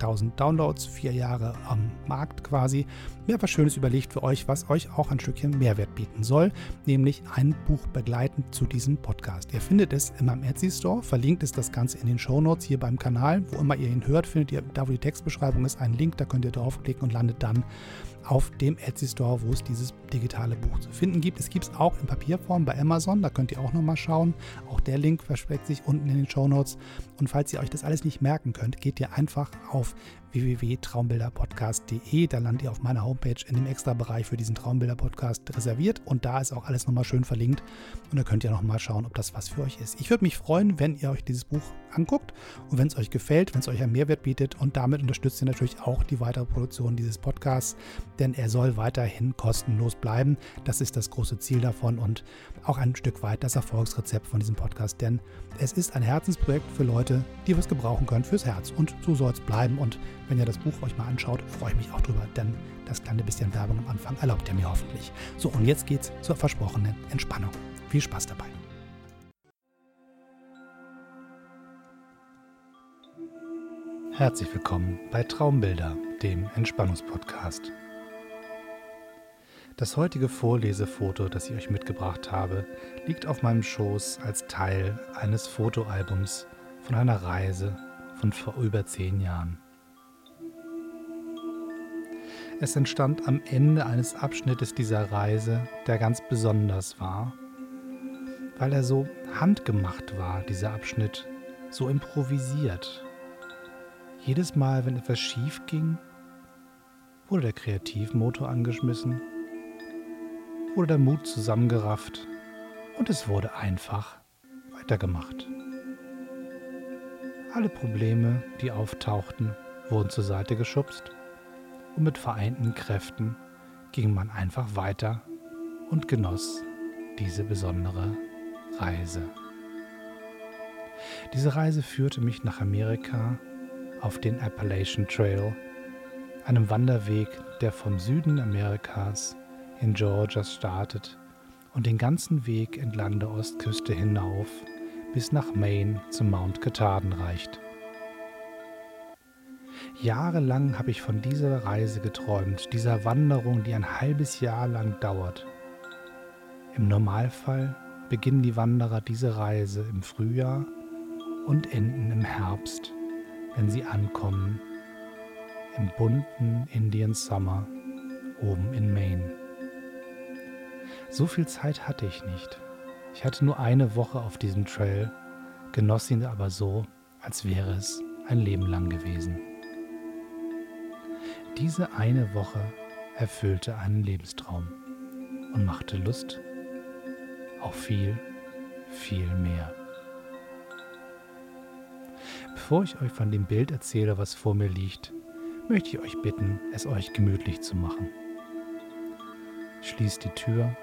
1000 Downloads, vier Jahre am Markt quasi. Mir etwas Schönes überlegt für euch, was euch auch ein Stückchen Mehrwert bieten soll, nämlich ein Buch begleitend zu diesem Podcast. Ihr findet es in meinem Etsy Store, verlinkt ist das Ganze in den Show Notes hier beim Kanal. Wo immer ihr ihn hört, findet ihr, da wo die Textbeschreibung ist, einen Link, da könnt ihr draufklicken und landet dann auf dem Etsy Store, wo es dieses digitale Buch zu finden gibt. Es gibt es auch in Papierform bei Amazon, da könnt ihr auch nochmal schauen. Auch der Link versteckt sich unten in den Show Notes. Und falls ihr euch das alles nicht merken könnt, geht ihr einfach auf www.traumbilderpodcast.de. Da landet ihr auf meiner Homepage in dem Extra-Bereich für diesen Traumbilder-Podcast reserviert. Und da ist auch alles nochmal schön verlinkt. Und da könnt ihr nochmal schauen, ob das was für euch ist. Ich würde mich freuen, wenn ihr euch dieses Buch anguckt und wenn es euch gefällt, wenn es euch einen Mehrwert bietet. Und damit unterstützt ihr natürlich auch die weitere Produktion dieses Podcasts, denn er soll weiterhin kostenlos bleiben. Das ist das große Ziel davon und auch ein Stück weit das Erfolgsrezept von diesem Podcast, denn es ist ein Herzensprojekt für Leute, die was gebrauchen können fürs Herz. Und so soll es bleiben. Und wenn ihr das Buch euch mal anschaut, freue ich mich auch drüber, denn das kleine bisschen Werbung am Anfang erlaubt ihr mir hoffentlich. So, und jetzt geht's zur versprochenen Entspannung. Viel Spaß dabei. Herzlich willkommen bei Traumbilder, dem Entspannungspodcast. Das heutige Vorlesefoto, das ich euch mitgebracht habe, liegt auf meinem Schoß als Teil eines Fotoalbums von einer Reise von vor über zehn Jahren. Es entstand am Ende eines Abschnittes dieser Reise, der ganz besonders war, weil er so handgemacht war, dieser Abschnitt, so improvisiert. Jedes Mal, wenn etwas schief ging, wurde der Kreativmotor angeschmissen, wurde der Mut zusammengerafft und es wurde einfach weitergemacht. Alle Probleme, die auftauchten, wurden zur Seite geschubst und mit vereinten Kräften ging man einfach weiter und genoss diese besondere Reise. Diese Reise führte mich nach Amerika auf den Appalachian Trail, einem Wanderweg, der vom Süden Amerikas in Georgia startet und den ganzen Weg entlang der Ostküste hinauf bis nach Maine zum Mount Katahdin reicht. Jahrelang habe ich von dieser Reise geträumt, dieser Wanderung, die ein halbes Jahr lang dauert. Im Normalfall beginnen die Wanderer diese Reise im Frühjahr und enden im Herbst, wenn sie ankommen im bunten Indian Summer oben in Maine. So viel Zeit hatte ich nicht. Ich hatte nur eine Woche auf diesem Trail, genoss ihn aber so, als wäre es ein Leben lang gewesen. Diese eine Woche erfüllte einen Lebenstraum und machte Lust auf viel, viel mehr. Bevor ich euch von dem Bild erzähle, was vor mir liegt, möchte ich euch bitten, es euch gemütlich zu machen. Schließt die Tür,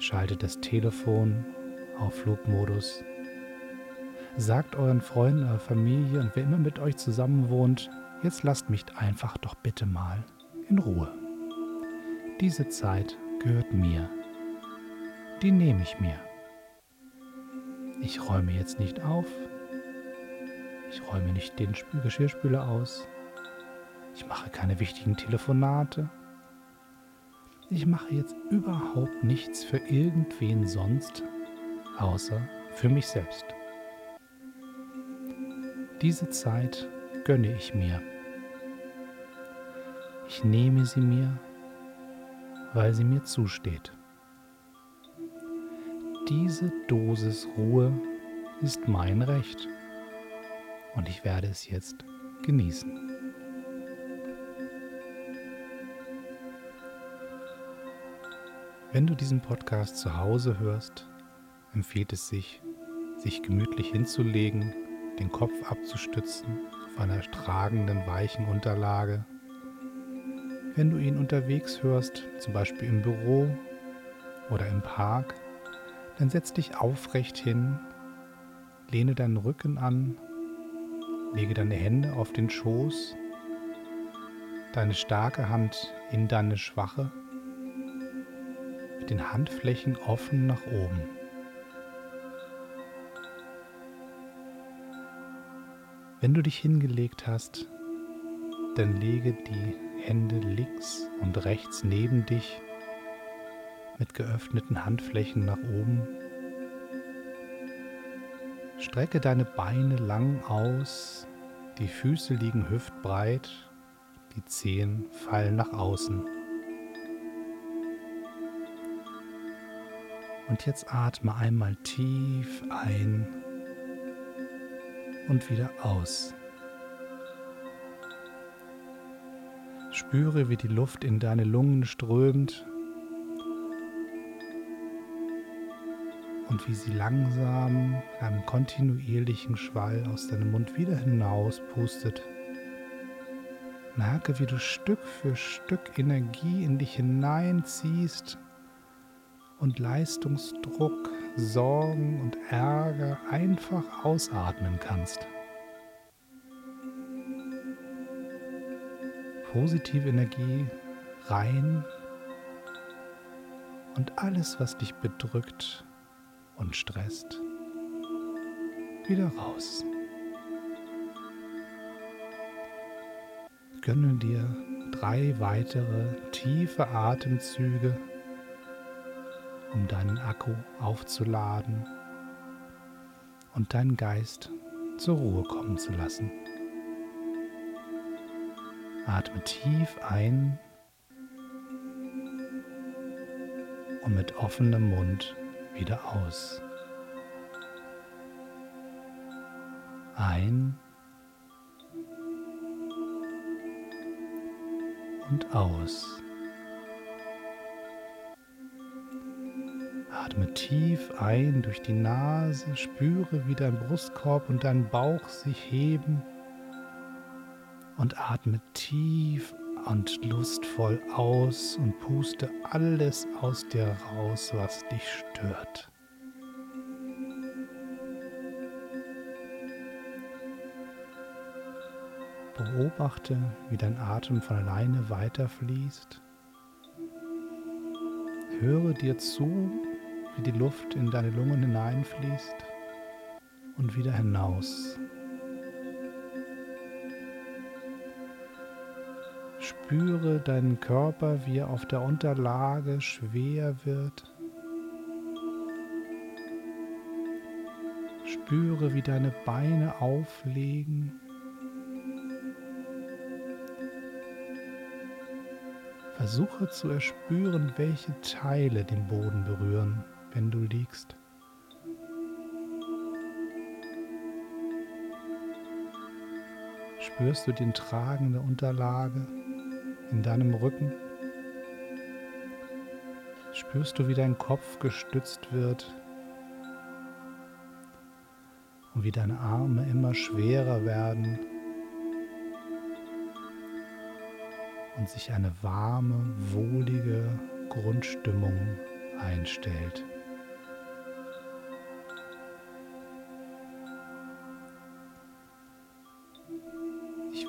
schaltet das Telefon auf Flugmodus, sagt euren Freunden, eurer Familie und wer immer mit euch zusammen wohnt, Jetzt lasst mich einfach doch bitte mal in Ruhe. Diese Zeit gehört mir. Die nehme ich mir. Ich räume jetzt nicht auf. Ich räume nicht den Geschirrspüler aus. Ich mache keine wichtigen Telefonate. Ich mache jetzt überhaupt nichts für irgendwen sonst, außer für mich selbst. Diese Zeit gönne ich mir. Ich nehme sie mir, weil sie mir zusteht. Diese Dosis Ruhe ist mein Recht und ich werde es jetzt genießen. Wenn du diesen Podcast zu Hause hörst, empfiehlt es sich, sich gemütlich hinzulegen, den Kopf abzustützen auf einer tragenden, weichen Unterlage wenn du ihn unterwegs hörst, zum Beispiel im Büro oder im Park, dann setz dich aufrecht hin, lehne deinen Rücken an, lege deine Hände auf den Schoß, deine starke Hand in deine schwache mit den Handflächen offen nach oben. Wenn du dich hingelegt hast, dann lege die Hände links und rechts neben dich mit geöffneten Handflächen nach oben. Strecke deine Beine lang aus, die Füße liegen hüftbreit, die Zehen fallen nach außen. Und jetzt atme einmal tief ein und wieder aus. Spüre, wie die Luft in deine Lungen strömt und wie sie langsam einem kontinuierlichen Schwall aus deinem Mund wieder hinaus pustet. Merke, wie du Stück für Stück Energie in dich hineinziehst und Leistungsdruck, Sorgen und Ärger einfach ausatmen kannst. Positive Energie rein und alles, was dich bedrückt und stresst, wieder raus. Gönne dir drei weitere tiefe Atemzüge um deinen Akku aufzuladen und deinen Geist zur Ruhe kommen zu lassen. Atme tief ein und mit offenem Mund wieder aus. Ein und aus. Atme tief ein durch die Nase, spüre, wie dein Brustkorb und dein Bauch sich heben und atme tief und lustvoll aus und puste alles aus dir raus, was dich stört. Beobachte, wie dein Atem von alleine weiterfließt. Höre dir zu, wie die Luft in deine Lungen hineinfließt und wieder hinaus. Spüre deinen Körper, wie er auf der Unterlage schwer wird. Spüre, wie deine Beine auflegen. Versuche zu erspüren, welche Teile den Boden berühren wenn du liegst. Spürst du den Tragen der Unterlage in deinem Rücken? Spürst du, wie dein Kopf gestützt wird und wie deine Arme immer schwerer werden und sich eine warme, wohlige Grundstimmung einstellt.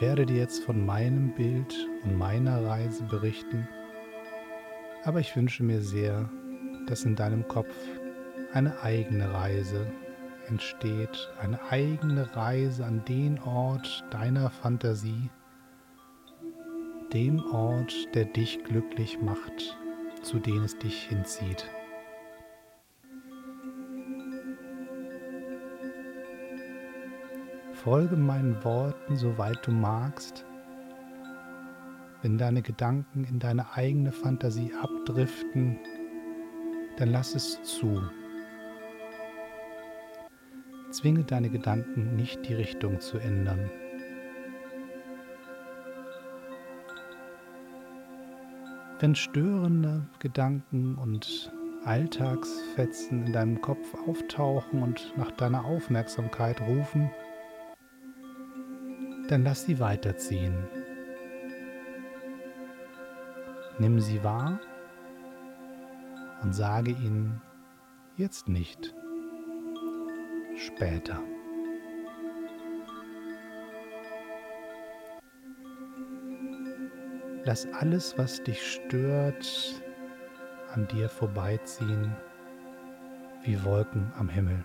Werde dir jetzt von meinem Bild und meiner Reise berichten, aber ich wünsche mir sehr, dass in deinem Kopf eine eigene Reise entsteht, eine eigene Reise an den Ort deiner Fantasie, dem Ort, der dich glücklich macht, zu dem es dich hinzieht. Folge meinen Worten, soweit du magst. Wenn deine Gedanken in deine eigene Fantasie abdriften, dann lass es zu. Zwinge deine Gedanken nicht die Richtung zu ändern. Wenn störende Gedanken und Alltagsfetzen in deinem Kopf auftauchen und nach deiner Aufmerksamkeit rufen, dann lass sie weiterziehen. Nimm sie wahr und sage ihnen jetzt nicht, später. Lass alles, was dich stört, an dir vorbeiziehen wie Wolken am Himmel.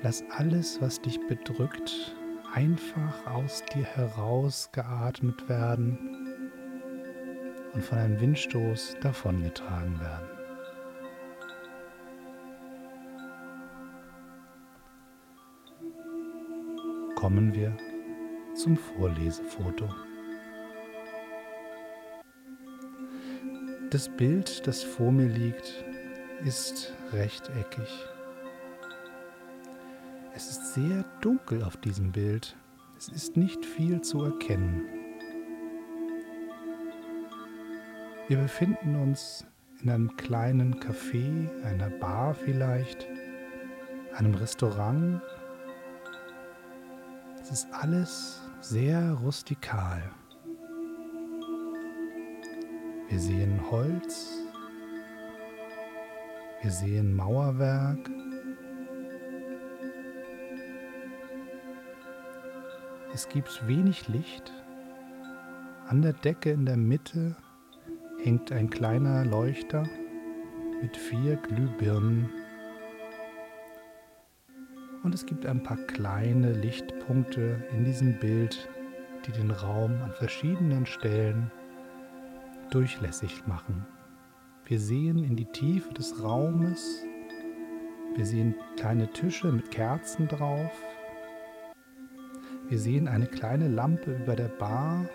Lass alles, was dich bedrückt, einfach aus dir herausgeatmet werden und von einem Windstoß davongetragen werden. Kommen wir zum Vorlesefoto. Das Bild, das vor mir liegt, ist rechteckig. Es ist sehr dunkel auf diesem Bild. Es ist nicht viel zu erkennen. Wir befinden uns in einem kleinen Café, einer Bar vielleicht, einem Restaurant es ist alles sehr rustikal. Wir sehen Holz, wir sehen Mauerwerk, es gibt wenig Licht. An der Decke in der Mitte hängt ein kleiner Leuchter mit vier Glühbirnen und es gibt ein paar kleine Lichtpunkte in diesem Bild, die den Raum an verschiedenen Stellen durchlässig machen. Wir sehen in die Tiefe des Raumes, wir sehen kleine Tische mit Kerzen drauf, wir sehen eine kleine Lampe über der Bar.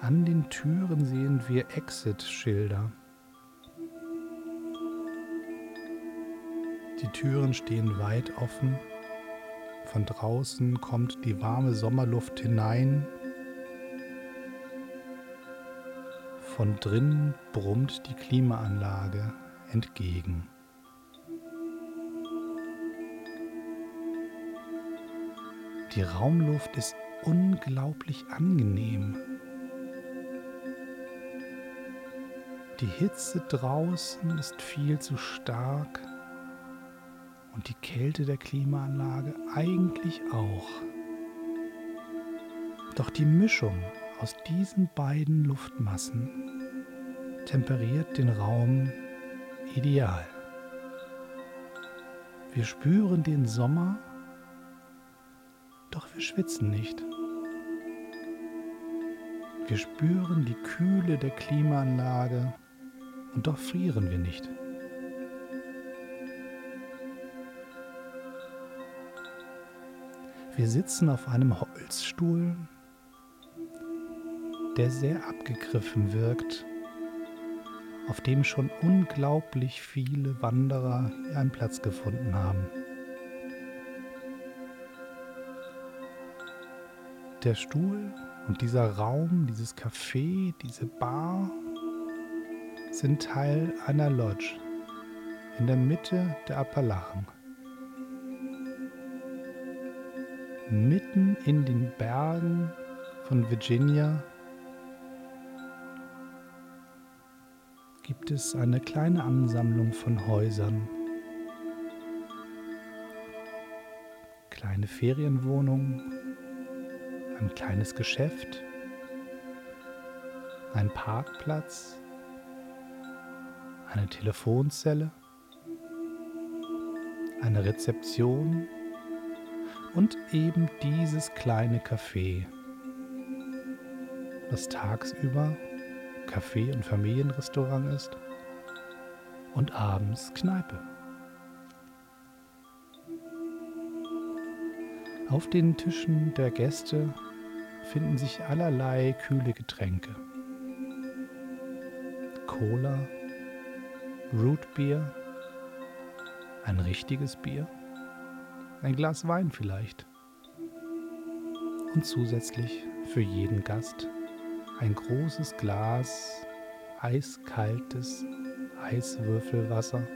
An den Türen sehen wir Exit-Schilder. Die Türen stehen weit offen. Von draußen kommt die warme Sommerluft hinein. Von drinnen brummt die Klimaanlage entgegen. Die Raumluft ist unglaublich angenehm. Die Hitze draußen ist viel zu stark und die Kälte der Klimaanlage eigentlich auch. Doch die Mischung aus diesen beiden Luftmassen temperiert den Raum ideal. Wir spüren den Sommer, doch wir schwitzen nicht. Wir spüren die Kühle der Klimaanlage und doch frieren wir nicht. Wir sitzen auf einem Holzstuhl, der sehr abgegriffen wirkt, auf dem schon unglaublich viele Wanderer einen Platz gefunden haben. Der Stuhl und dieser Raum, dieses Café, diese Bar sind Teil einer Lodge in der Mitte der Appalachen. mitten in den Bergen von Virginia gibt es eine kleine Ansammlung von Häusern. Kleine Ferienwohnungen, ein kleines Geschäft, ein Parkplatz, eine Telefonzelle, eine Rezeption? Und eben dieses kleine Café, das tagsüber Café und Familienrestaurant ist. Und abends Kneipe. Auf den Tischen der Gäste finden sich allerlei kühle Getränke. Cola, Rootbier, ein richtiges Bier ein Glas Wein vielleicht. und zusätzlich für jeden Gast ein großes Glas eiskaltes Eiswürfelwasser,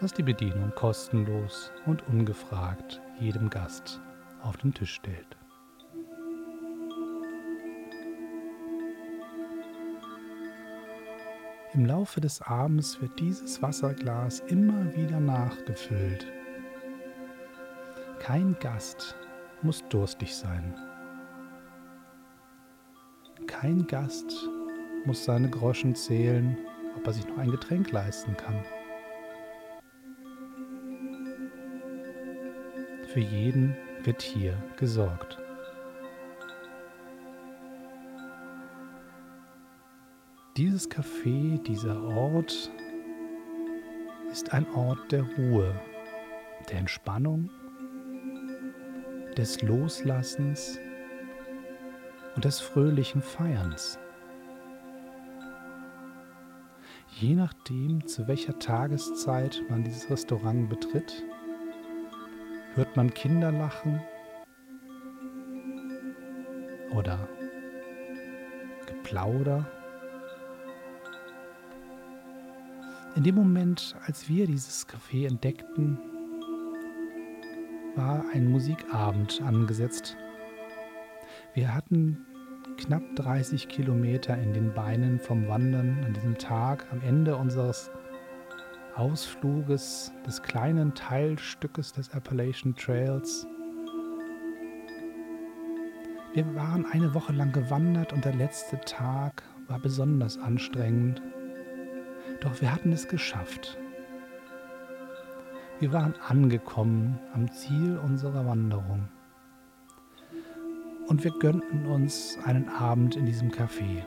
was die Bedienung kostenlos und ungefragt jedem Gast auf den Tisch stellt. Im Laufe des Abends wird dieses Wasserglas immer wieder nachgefüllt. Kein Gast muss durstig sein. Kein Gast muss seine Groschen zählen, ob er sich noch ein Getränk leisten kann. Für jeden wird hier gesorgt. Dieses Café, dieser Ort ist ein Ort der Ruhe, der Entspannung, des Loslassens und des fröhlichen Feierns. Je nachdem, zu welcher Tageszeit man dieses Restaurant betritt, hört man Kinder lachen oder Geplauder. In dem Moment, als wir dieses Café entdeckten, war ein Musikabend angesetzt. Wir hatten knapp 30 Kilometer in den Beinen vom Wandern an diesem Tag am Ende unseres Ausfluges des kleinen Teilstückes des Appalachian Trails. Wir waren eine Woche lang gewandert und der letzte Tag war besonders anstrengend. Doch wir hatten es geschafft. Wir waren angekommen am Ziel unserer Wanderung und wir gönnten uns einen Abend in diesem Café.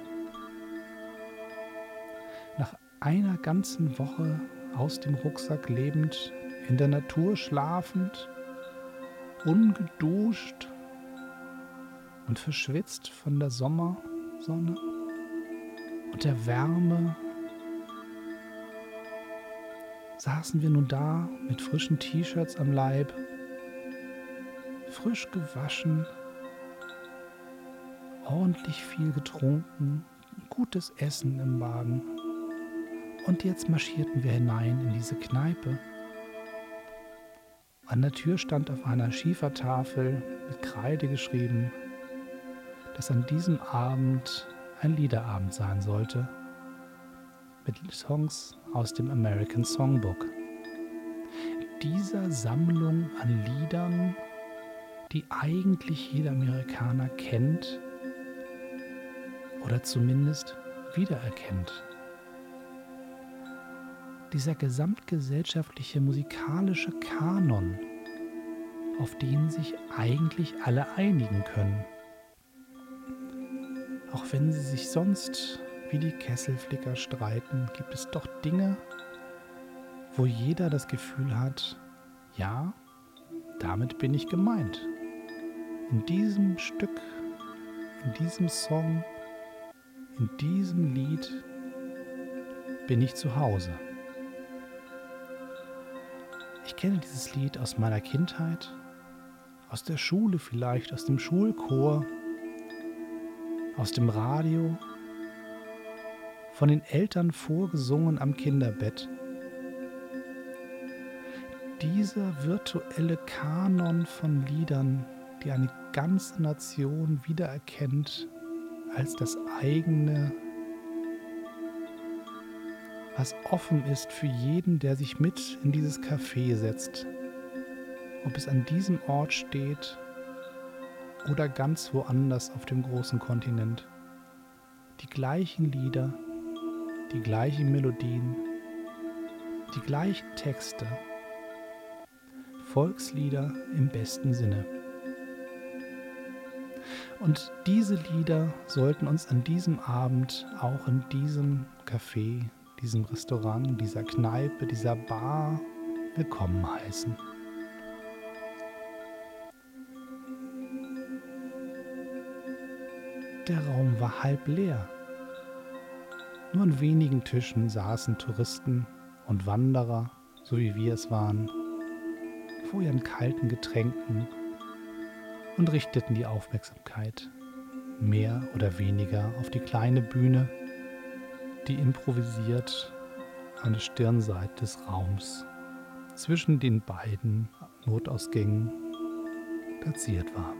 Nach einer ganzen Woche aus dem Rucksack lebend, in der Natur schlafend, ungeduscht und verschwitzt von der Sommersonne und der Wärme, saßen wir nun da mit frischen T-Shirts am Leib, frisch gewaschen ordentlich viel getrunken, gutes Essen im Magen. Und jetzt marschierten wir hinein in diese Kneipe. An der Tür stand auf einer Schiefertafel mit Kreide geschrieben, dass an diesem Abend ein Liederabend sein sollte mit Songs aus dem American Songbook. Dieser Sammlung an Liedern, die eigentlich jeder Amerikaner kennt, oder zumindest wiedererkennt. Dieser gesamtgesellschaftliche musikalische Kanon, auf den sich eigentlich alle einigen können. Auch wenn sie sich sonst wie die Kesselflicker streiten, gibt es doch Dinge, wo jeder das Gefühl hat, ja, damit bin ich gemeint. In diesem Stück, in diesem Song in diesem Lied bin ich zu Hause. Ich kenne dieses Lied aus meiner Kindheit, aus der Schule vielleicht, aus dem Schulchor, aus dem Radio, von den Eltern vorgesungen am Kinderbett. Dieser virtuelle Kanon von Liedern, die eine ganze Nation wiedererkennt als das eigene, was offen ist für jeden, der sich mit in dieses Café setzt. Ob es an diesem Ort steht oder ganz woanders auf dem großen Kontinent. Die gleichen Lieder, die gleichen Melodien, die gleichen Texte. Volkslieder im besten Sinne. Und diese Lieder sollten uns an diesem Abend auch in diesem Café, diesem Restaurant, dieser Kneipe, dieser Bar willkommen heißen. Der Raum war halb leer. Nur an wenigen Tischen saßen Touristen und Wanderer, so wie wir es waren, vor ihren kalten Getränken und richteten die Aufmerksamkeit mehr oder weniger auf die kleine Bühne, die improvisiert an der Stirnseite des Raums zwischen den beiden Notausgängen platziert war.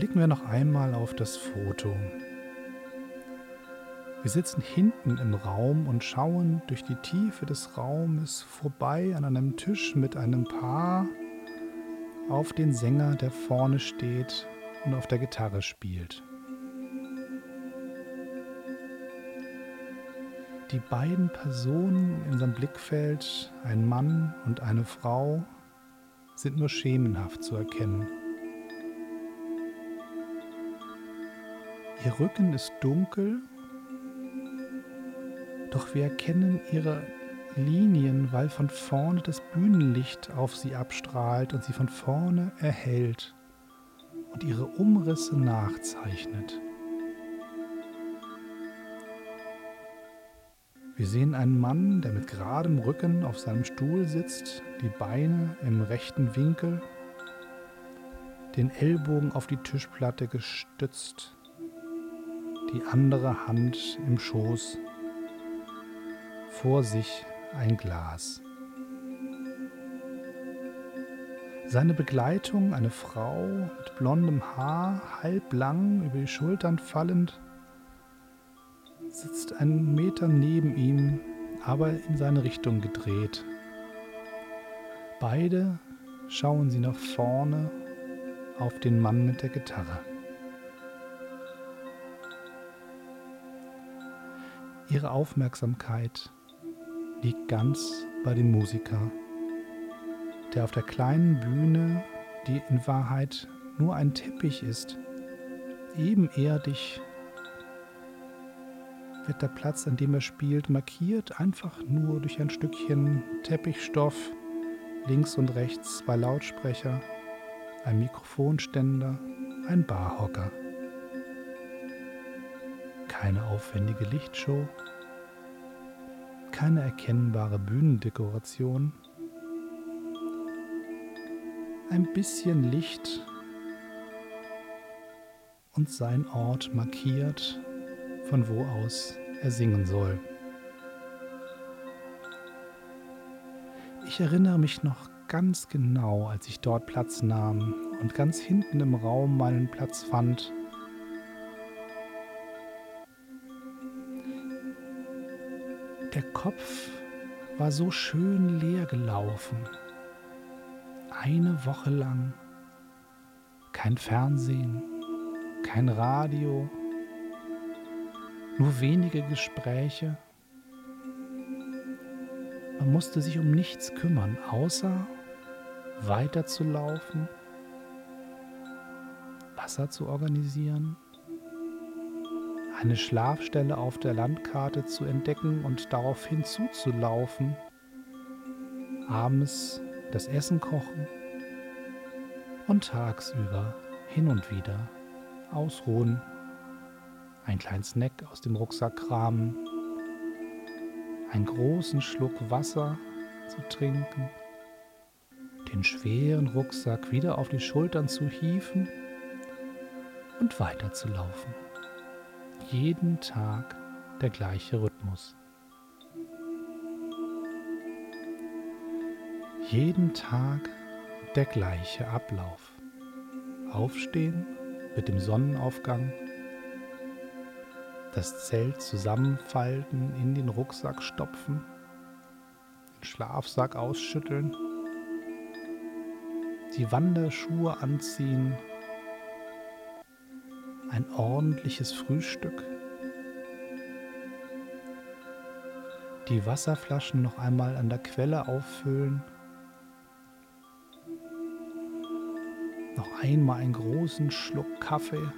Blicken wir noch einmal auf das Foto. Wir sitzen hinten im Raum und schauen durch die Tiefe des Raumes vorbei an einem Tisch mit einem Paar auf den Sänger, der vorne steht und auf der Gitarre spielt. Die beiden Personen in seinem Blickfeld, ein Mann und eine Frau, sind nur schemenhaft zu erkennen. Ihr Rücken ist dunkel doch wir erkennen ihre Linien, weil von vorne das Bühnenlicht auf sie abstrahlt und sie von vorne erhält und ihre Umrisse nachzeichnet. Wir sehen einen Mann, der mit geradem Rücken auf seinem Stuhl sitzt, die Beine im rechten Winkel, den Ellbogen auf die Tischplatte gestützt, die andere Hand im Schoß vor sich ein Glas. Seine Begleitung, eine Frau mit blondem Haar, halblang über die Schultern fallend, sitzt einen Meter neben ihm, aber in seine Richtung gedreht. Beide schauen sie nach vorne auf den Mann mit der Gitarre. Ihre Aufmerksamkeit liegt ganz bei dem Musiker, der auf der kleinen Bühne, die in Wahrheit nur ein Teppich ist, ebenerdig wird der Platz, an dem er spielt, markiert einfach nur durch ein Stückchen Teppichstoff, links und rechts zwei Lautsprecher, ein Mikrofonständer, ein Barhocker. Keine aufwendige Lichtshow, keine erkennbare Bühnendekoration. Ein bisschen Licht und sein Ort markiert, von wo aus er singen soll. Ich erinnere mich noch ganz genau, als ich dort Platz nahm und ganz hinten im Raum meinen Platz fand Der Kopf war so schön leer gelaufen. Eine Woche lang. Kein Fernsehen, kein Radio, nur wenige Gespräche. Man musste sich um nichts kümmern, außer weiterzulaufen, Wasser zu organisieren eine Schlafstelle auf der Landkarte zu entdecken und daraufhin zuzulaufen, abends das Essen kochen und tagsüber hin und wieder ausruhen, einen kleinen Snack aus dem Rucksack kramen, einen großen Schluck Wasser zu trinken, den schweren Rucksack wieder auf die Schultern zu hieven und weiterzulaufen jeden Tag der gleiche Rhythmus. Jeden Tag der gleiche Ablauf. Aufstehen mit dem Sonnenaufgang, das Zelt zusammenfalten, in den Rucksack stopfen, den Schlafsack ausschütteln, die Wanderschuhe anziehen ein ordentliches Frühstück, die Wasserflaschen noch einmal an der Quelle auffüllen, noch einmal einen großen Schluck Kaffee.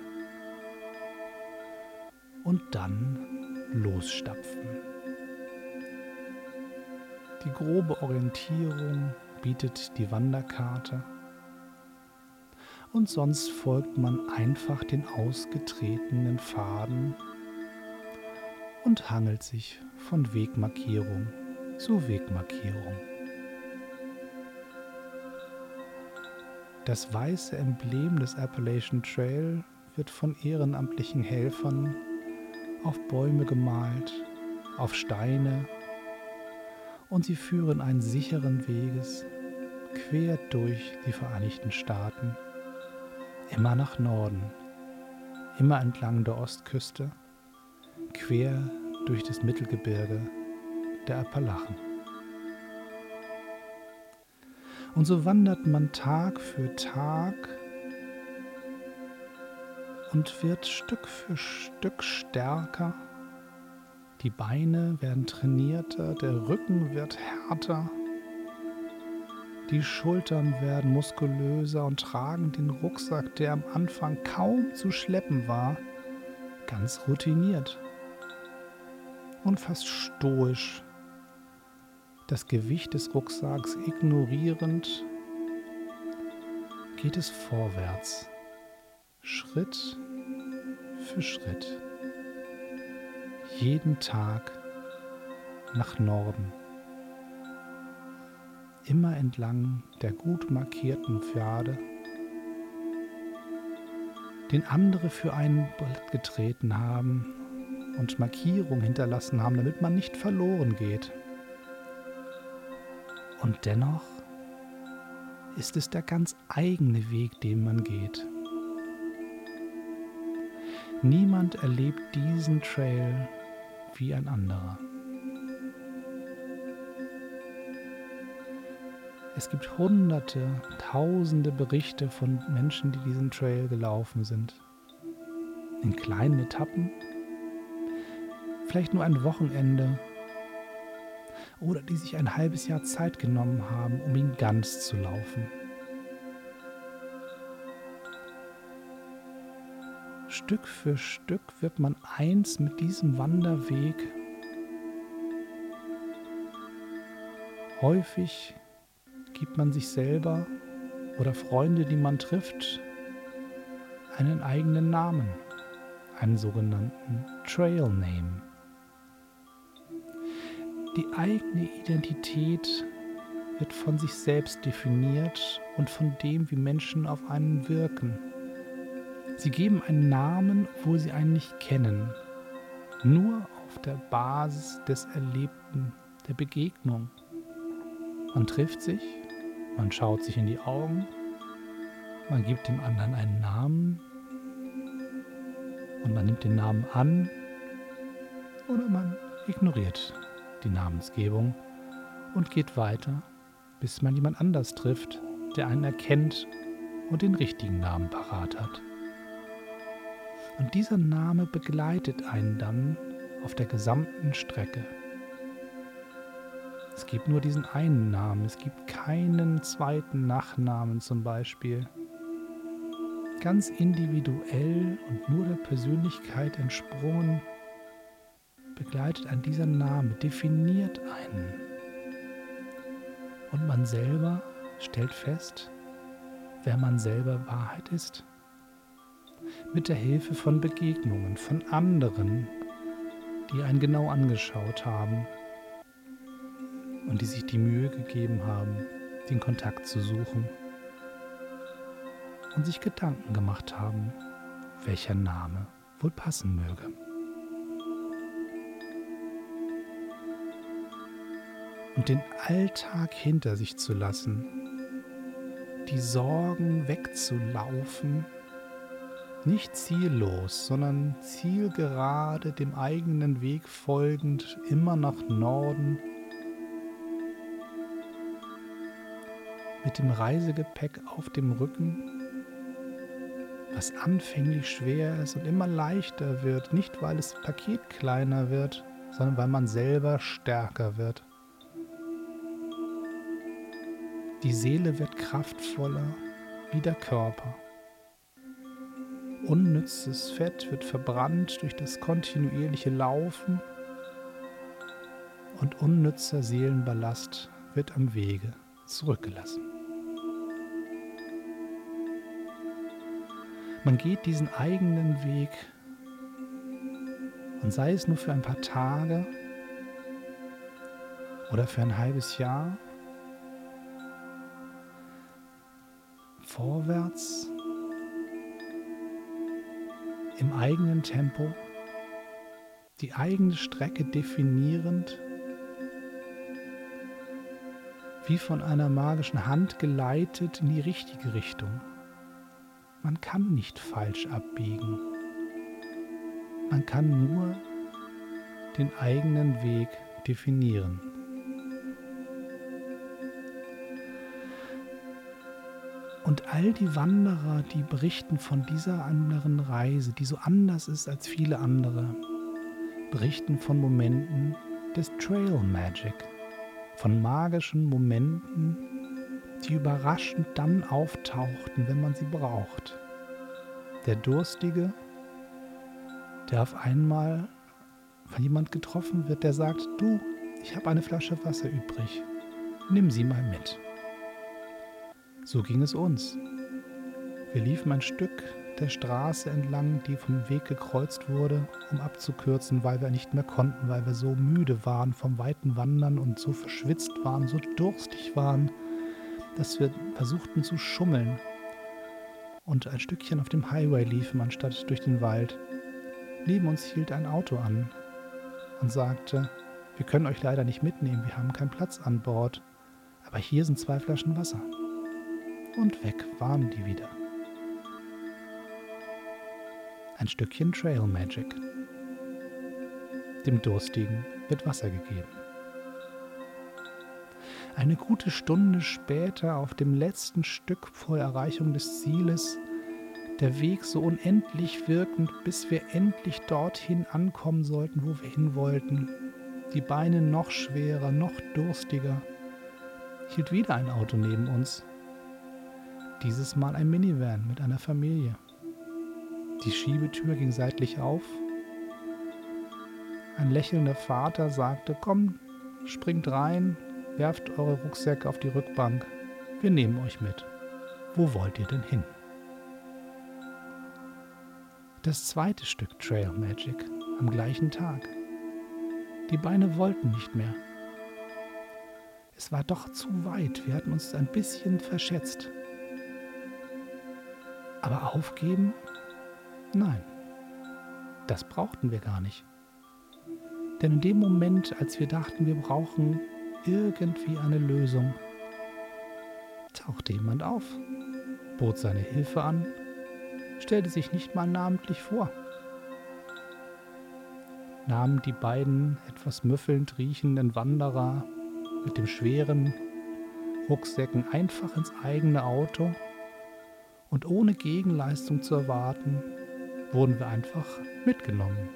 Und dann losstapfen. Die grobe Orientierung bietet die Wanderkarte und sonst folgt man einfach den ausgetretenen Pfaden und hangelt sich von Wegmarkierung zu Wegmarkierung. Das weiße Emblem des Appalachian Trail wird von ehrenamtlichen Helfern auf Bäume gemalt, auf Steine und sie führen einen sicheren Weges quer durch die Vereinigten Staaten, immer nach Norden, immer entlang der Ostküste, quer durch das Mittelgebirge der Appalachen. Und so wandert man Tag für Tag und wird Stück für Stück stärker. Die Beine werden trainierter, der Rücken wird härter, die Schultern werden muskulöser und tragen den Rucksack, der am Anfang kaum zu schleppen war, ganz routiniert und fast stoisch. Das Gewicht des Rucksacks ignorierend, geht es vorwärts, Schritt für Schritt, jeden Tag nach Norden, immer entlang der gut markierten Pfade, den andere für einen Blatt getreten haben und Markierung hinterlassen haben, damit man nicht verloren geht. Und dennoch ist es der ganz eigene Weg, den man geht. Niemand erlebt diesen Trail wie ein anderer. Es gibt hunderte, tausende Berichte von Menschen, die diesen Trail gelaufen sind. In kleinen Etappen, vielleicht nur ein Wochenende oder die sich ein halbes Jahr Zeit genommen haben, um ihn ganz zu laufen. Stück für Stück wird man eins mit diesem Wanderweg. Häufig gibt man sich selber oder Freunde, die man trifft, einen eigenen Namen, einen sogenannten Trail Name. Die eigene Identität wird von sich selbst definiert und von dem, wie Menschen auf einen wirken. Sie geben einen Namen, obwohl sie einen nicht kennen. Nur auf der Basis des Erlebten, der Begegnung. Man trifft sich, man schaut sich in die Augen, man gibt dem anderen einen Namen und man nimmt den Namen an oder man ignoriert die Namensgebung und geht weiter, bis man jemand anders trifft, der einen erkennt und den richtigen Namen parat hat. Und dieser Name begleitet einen dann auf der gesamten Strecke. Es gibt nur diesen einen Namen, es gibt keinen zweiten Nachnamen zum Beispiel. Ganz individuell und nur der Persönlichkeit entsprungen begleitet ein dieser Name, definiert einen. Und man selber stellt fest, wer man selber Wahrheit ist. Mit der Hilfe von Begegnungen, von anderen, die einen genau angeschaut haben und die sich die Mühe gegeben haben, den Kontakt zu suchen und sich Gedanken gemacht haben, welcher Name wohl passen möge. und den Alltag hinter sich zu lassen, die Sorgen wegzulaufen, nicht ziellos, sondern zielgerade dem eigenen Weg folgend, immer nach Norden, mit dem Reisegepäck auf dem Rücken, was anfänglich schwer ist und immer leichter wird, nicht weil das Paket kleiner wird, sondern weil man selber stärker wird. Die Seele wird kraftvoller wie der Körper. Unnützes Fett wird verbrannt durch das kontinuierliche Laufen und unnützer Seelenballast wird am Wege zurückgelassen. Man geht diesen eigenen Weg und sei es nur für ein paar Tage oder für ein halbes Jahr vorwärts im eigenen Tempo, die eigene Strecke definierend, wie von einer magischen Hand geleitet in die richtige Richtung. Man kann nicht falsch abbiegen. Man kann nur den eigenen Weg definieren. Und all die Wanderer, die berichten von dieser anderen Reise, die so anders ist als viele andere, berichten von Momenten des Trail Magic, von magischen Momenten, die überraschend dann auftauchten, wenn man sie braucht. Der Durstige, der auf einmal von jemand getroffen wird, der sagt, du, ich habe eine Flasche Wasser übrig, nimm sie mal mit. So ging es uns. Wir liefen ein Stück der Straße entlang, die vom Weg gekreuzt wurde, um abzukürzen, weil wir nicht mehr konnten, weil wir so müde waren vom weiten Wandern und so verschwitzt waren, so durstig waren, dass wir versuchten zu schummeln und ein Stückchen auf dem Highway liefen, anstatt durch den Wald. Neben uns hielt ein Auto an und sagte, wir können euch leider nicht mitnehmen, wir haben keinen Platz an Bord, aber hier sind zwei Flaschen Wasser und weg waren die wieder. Ein Stückchen Trail Magic. Dem Durstigen wird Wasser gegeben. Eine gute Stunde später, auf dem letzten Stück vor Erreichung des Zieles, der Weg so unendlich wirkend, bis wir endlich dorthin ankommen sollten, wo wir hin wollten. Die Beine noch schwerer, noch durstiger, hielt wieder ein Auto neben uns dieses Mal ein Minivan mit einer Familie. Die Schiebetür ging seitlich auf. Ein lächelnder Vater sagte, komm, springt rein, werft eure Rucksäcke auf die Rückbank. Wir nehmen euch mit. Wo wollt ihr denn hin? Das zweite Stück Trail Magic am gleichen Tag. Die Beine wollten nicht mehr. Es war doch zu weit. Wir hatten uns ein bisschen verschätzt. Aber aufgeben? Nein, das brauchten wir gar nicht. Denn in dem Moment, als wir dachten, wir brauchen irgendwie eine Lösung, tauchte jemand auf, bot seine Hilfe an, stellte sich nicht mal namentlich vor, nahm die beiden etwas müffelnd riechenden Wanderer mit dem schweren Rucksäcken einfach ins eigene Auto und ohne Gegenleistung zu erwarten, wurden wir einfach mitgenommen.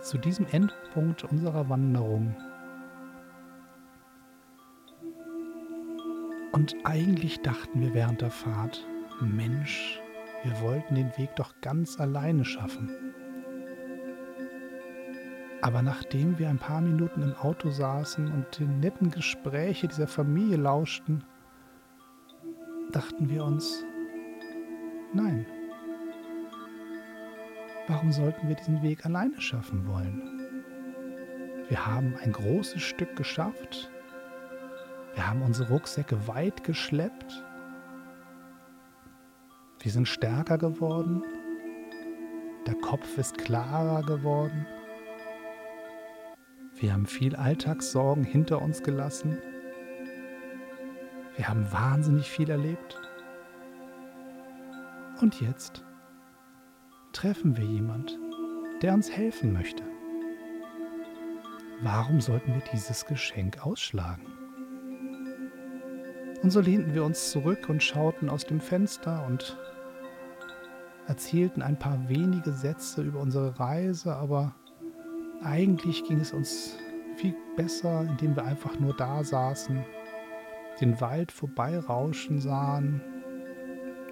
Zu diesem Endpunkt unserer Wanderung. Und eigentlich dachten wir während der Fahrt, Mensch, wir wollten den Weg doch ganz alleine schaffen. Aber nachdem wir ein paar Minuten im Auto saßen und den netten Gespräche dieser Familie lauschten, dachten wir uns, Nein. Warum sollten wir diesen Weg alleine schaffen wollen? Wir haben ein großes Stück geschafft. Wir haben unsere Rucksäcke weit geschleppt. Wir sind stärker geworden. Der Kopf ist klarer geworden. Wir haben viel Alltagssorgen hinter uns gelassen. Wir haben wahnsinnig viel erlebt. Und jetzt treffen wir jemand, der uns helfen möchte. Warum sollten wir dieses Geschenk ausschlagen? Und so lehnten wir uns zurück und schauten aus dem Fenster und erzählten ein paar wenige Sätze über unsere Reise, aber eigentlich ging es uns viel besser, indem wir einfach nur da saßen, den Wald vorbeirauschen sahen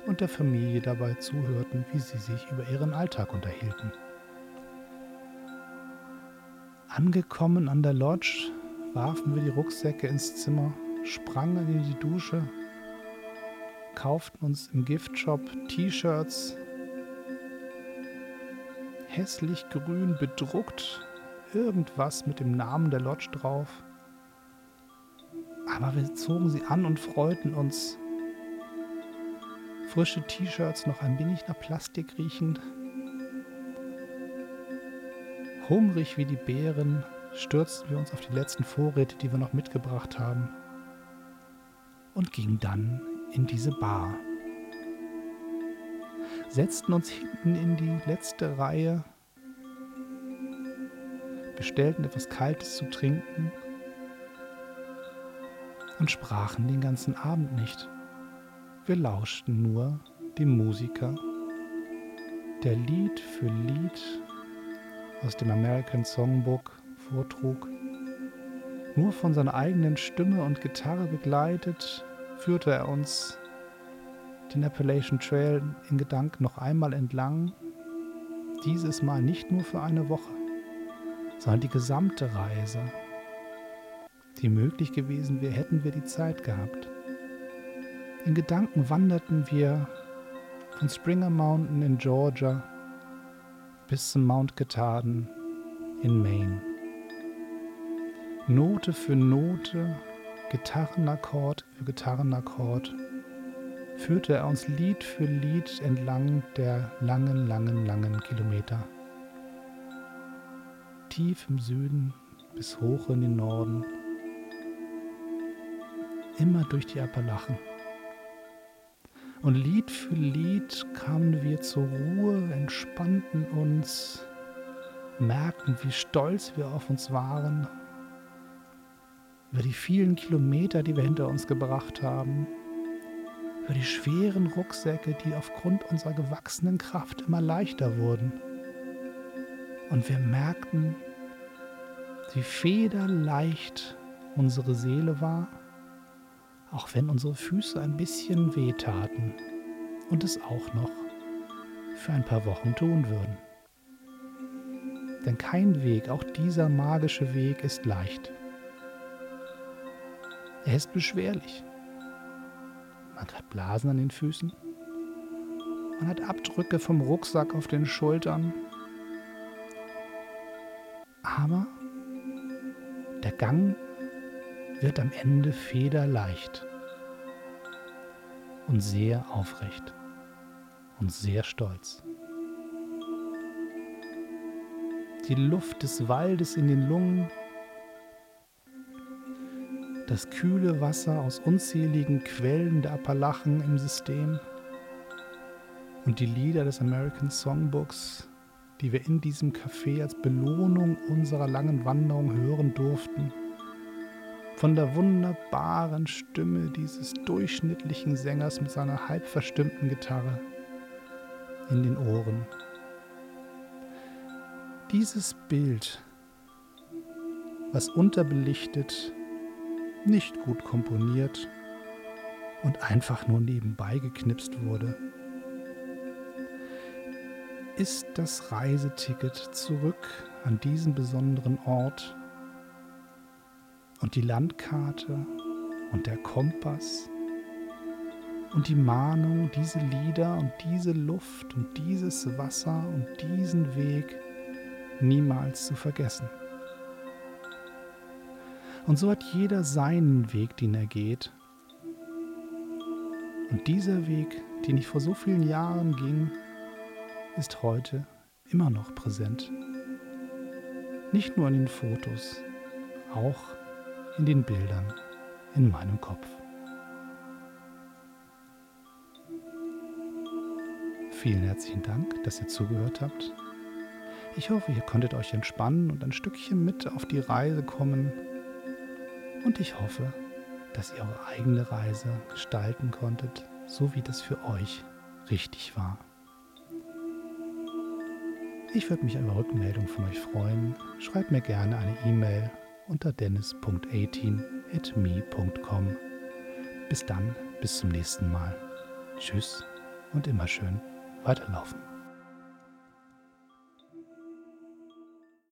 und der Familie dabei zuhörten, wie sie sich über ihren Alltag unterhielten. Angekommen an der Lodge warfen wir die Rucksäcke ins Zimmer, sprangen in die Dusche, kauften uns im Giftshop T-Shirts, hässlich grün bedruckt, irgendwas mit dem Namen der Lodge drauf. Aber wir zogen sie an und freuten uns, frische T-Shirts noch ein wenig nach Plastik riechen. Hungrig wie die Bären stürzten wir uns auf die letzten Vorräte, die wir noch mitgebracht haben, und gingen dann in diese Bar. Setzten uns hinten in die letzte Reihe, bestellten etwas Kaltes zu trinken und sprachen den ganzen Abend nicht. Wir lauschten nur dem Musiker, der Lied für Lied aus dem American Songbook vortrug. Nur von seiner eigenen Stimme und Gitarre begleitet, führte er uns den Appalachian Trail in Gedanken noch einmal entlang. Dieses Mal nicht nur für eine Woche, sondern die gesamte Reise, die möglich gewesen wäre, hätten wir die Zeit gehabt. In Gedanken wanderten wir von Springer Mountain in Georgia bis zum Mount Katahdin in Maine. Note für Note, Gitarrenakkord für Gitarrenakkord führte er uns Lied für Lied entlang der langen, langen, langen Kilometer. Tief im Süden bis hoch in den Norden, immer durch die Appalachen. Und Lied für Lied kamen wir zur Ruhe, entspannten uns, merkten, wie stolz wir auf uns waren, über die vielen Kilometer, die wir hinter uns gebracht haben, über die schweren Rucksäcke, die aufgrund unserer gewachsenen Kraft immer leichter wurden. Und wir merkten, wie federleicht unsere Seele war auch wenn unsere Füße ein bisschen wehtaten und es auch noch für ein paar Wochen tun würden. Denn kein Weg, auch dieser magische Weg, ist leicht. Er ist beschwerlich. Man hat Blasen an den Füßen. Man hat Abdrücke vom Rucksack auf den Schultern. Aber der Gang wird am Ende federleicht und sehr aufrecht und sehr stolz. Die Luft des Waldes in den Lungen, das kühle Wasser aus unzähligen Quellen der Appalachen im System und die Lieder des American Songbooks, die wir in diesem Café als Belohnung unserer langen Wanderung hören durften von der wunderbaren Stimme dieses durchschnittlichen Sängers mit seiner halb verstimmten Gitarre in den Ohren. Dieses Bild, was unterbelichtet, nicht gut komponiert und einfach nur nebenbei geknipst wurde, ist das Reiseticket zurück an diesen besonderen Ort, und die Landkarte und der Kompass und die Mahnung, diese Lieder und diese Luft und dieses Wasser und diesen Weg niemals zu vergessen. Und so hat jeder seinen Weg, den er geht. Und dieser Weg, den ich vor so vielen Jahren ging, ist heute immer noch präsent. Nicht nur in den Fotos, auch in den Bildern in meinem Kopf. Vielen herzlichen Dank, dass ihr zugehört habt. Ich hoffe, ihr konntet euch entspannen und ein Stückchen mit auf die Reise kommen. Und ich hoffe, dass ihr eure eigene Reise gestalten konntet, so wie das für euch richtig war. Ich würde mich über Rückmeldung von euch freuen. Schreibt mir gerne eine E-Mail unter dennis.18@me.com. Bis dann, bis zum nächsten Mal. Tschüss und immer schön weiterlaufen.